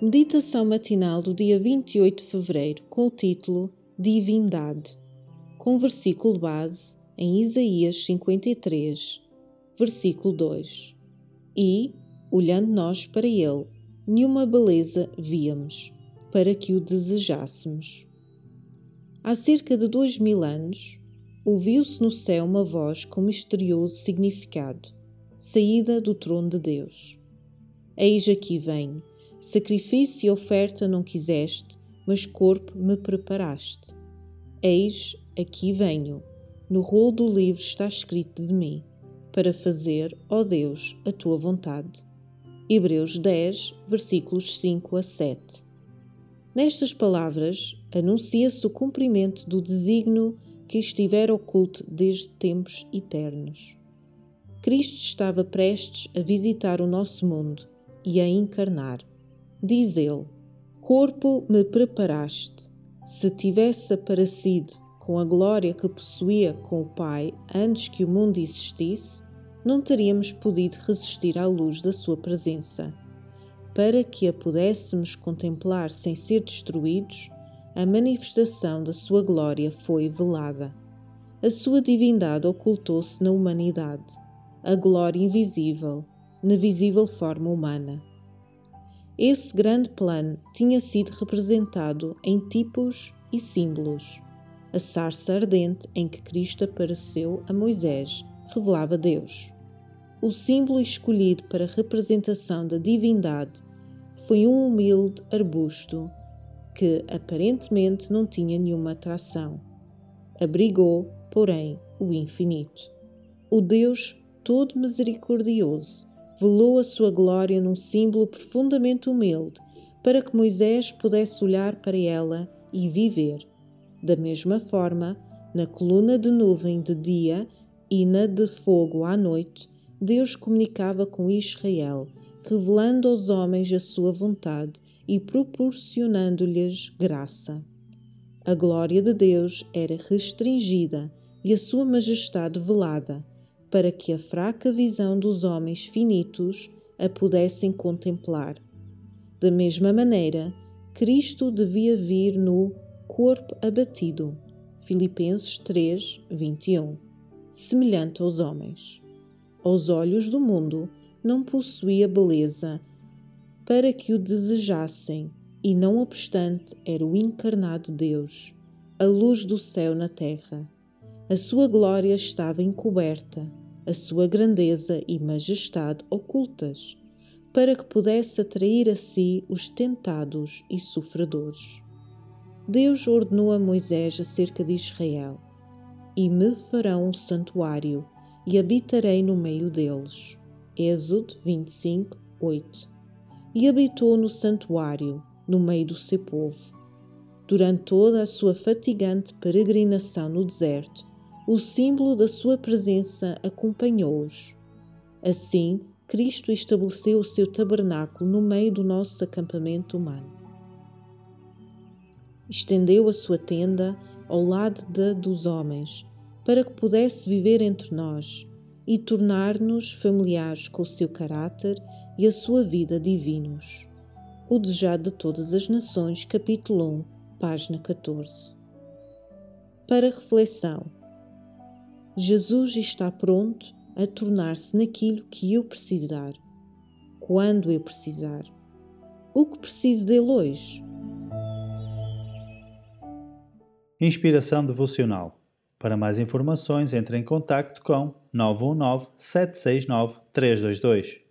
Meditação matinal do dia 28 de fevereiro com o título Divindade, com versículo base em Isaías 53, versículo 2. E, olhando nós para ele, nenhuma beleza víamos, para que o desejássemos. Há cerca de dois mil anos, ouviu-se no céu uma voz com misterioso significado, saída do trono de Deus. Eis aqui venho, sacrifício e oferta não quiseste, mas corpo me preparaste. Eis aqui venho, no rolo do livro está escrito de mim, para fazer, ó Deus, a tua vontade. Hebreus 10, versículos 5 a 7. Nestas palavras, anuncia-se o cumprimento do desígnio que estivera oculto desde tempos eternos. Cristo estava prestes a visitar o nosso mundo e a encarnar. Diz ele: Corpo me preparaste. Se tivesse aparecido com a glória que possuía com o Pai antes que o mundo existisse, não teríamos podido resistir à luz da Sua presença. Para que a pudéssemos contemplar sem ser destruídos, a manifestação da sua glória foi velada. A sua divindade ocultou-se na humanidade, a glória invisível, na visível forma humana. Esse grande plano tinha sido representado em tipos e símbolos. A sarça ardente em que Cristo apareceu a Moisés revelava Deus. O símbolo escolhido para representação da divindade foi um humilde arbusto que aparentemente não tinha nenhuma atração. Abrigou, porém, o infinito. O Deus todo misericordioso velou a sua glória num símbolo profundamente humilde, para que Moisés pudesse olhar para ela e viver. Da mesma forma, na coluna de nuvem de dia e na de fogo à noite, Deus comunicava com Israel, revelando aos homens a sua vontade e proporcionando-lhes graça. A glória de Deus era restringida e a sua majestade velada, para que a fraca visão dos homens finitos a pudessem contemplar. Da mesma maneira, Cristo devia vir no corpo abatido. Filipenses 3, 21. Semelhante aos homens. Aos olhos do mundo, não possuía beleza para que o desejassem, e não obstante era o encarnado Deus, a luz do céu na terra. A sua glória estava encoberta, a sua grandeza e majestade ocultas, para que pudesse atrair a si os tentados e sofredores. Deus ordenou a Moisés acerca de Israel: E me farão um santuário, e habitarei no meio deles. Êxodo 25, 8 e habitou no santuário, no meio do seu povo. Durante toda a sua fatigante peregrinação no deserto, o símbolo da sua presença acompanhou-os. Assim, Cristo estabeleceu o seu tabernáculo no meio do nosso acampamento humano. Estendeu a sua tenda ao lado da dos homens, para que pudesse viver entre nós e tornar-nos familiares com o seu caráter e a sua vida divinos. O Desejado de Todas as Nações, capítulo 1, página 14. Para reflexão: Jesus está pronto a tornar-se naquilo que eu precisar, quando eu precisar. O que preciso dele hoje? Inspiração devocional para mais informações, entre em contato com 919 769 322.